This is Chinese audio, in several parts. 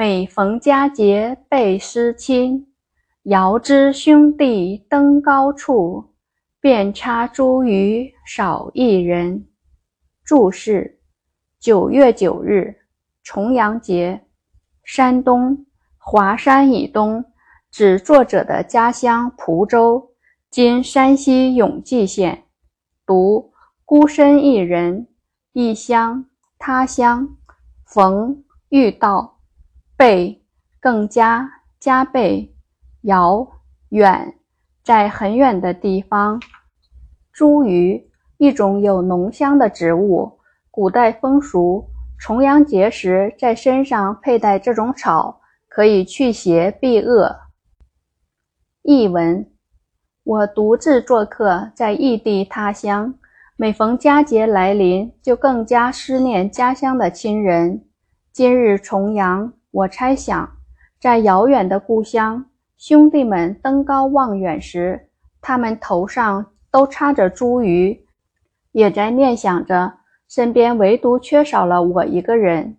每逢佳节倍思亲，遥知兄弟登高处，遍插茱萸少一人。注释：九月九日，重阳节，山东华山以东，指作者的家乡蒲州，今山西永济县。独孤身一人，异乡他乡，逢遇到。倍更加加倍，遥远在很远的地方。茱萸一种有浓香的植物，古代风俗，重阳节时在身上佩戴这种草，可以驱邪避恶。译文：我独自做客在异地他乡，每逢佳节来临，就更加思念家乡的亲人。今日重阳。我猜想，在遥远的故乡，兄弟们登高望远时，他们头上都插着茱萸，也在念想着身边唯独缺少了我一个人。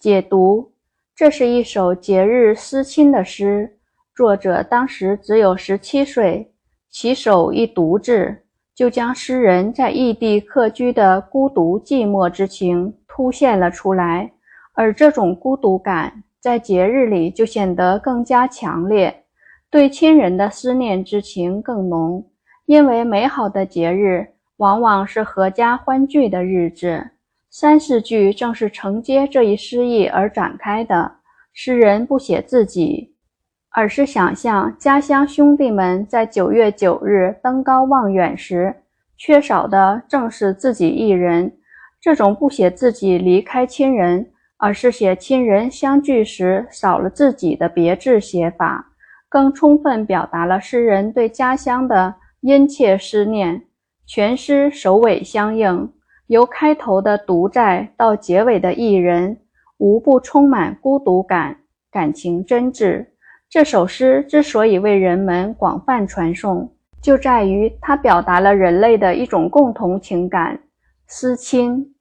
解读：这是一首节日思亲的诗，作者当时只有十七岁，起手一独字，就将诗人在异地客居的孤独寂寞之情凸显了出来。而这种孤独感在节日里就显得更加强烈，对亲人的思念之情更浓。因为美好的节日往往是阖家欢聚的日子。三四句正是承接这一诗意而展开的。诗人不写自己，而是想象家乡兄弟们在九月九日登高望远时，缺少的正是自己一人。这种不写自己离开亲人。而是写亲人相聚时少了自己的别致写法，更充分表达了诗人对家乡的殷切思念。全诗首尾相应，由开头的独在到结尾的一人，无不充满孤独感，感情真挚。这首诗之所以为人们广泛传颂，就在于它表达了人类的一种共同情感——思亲。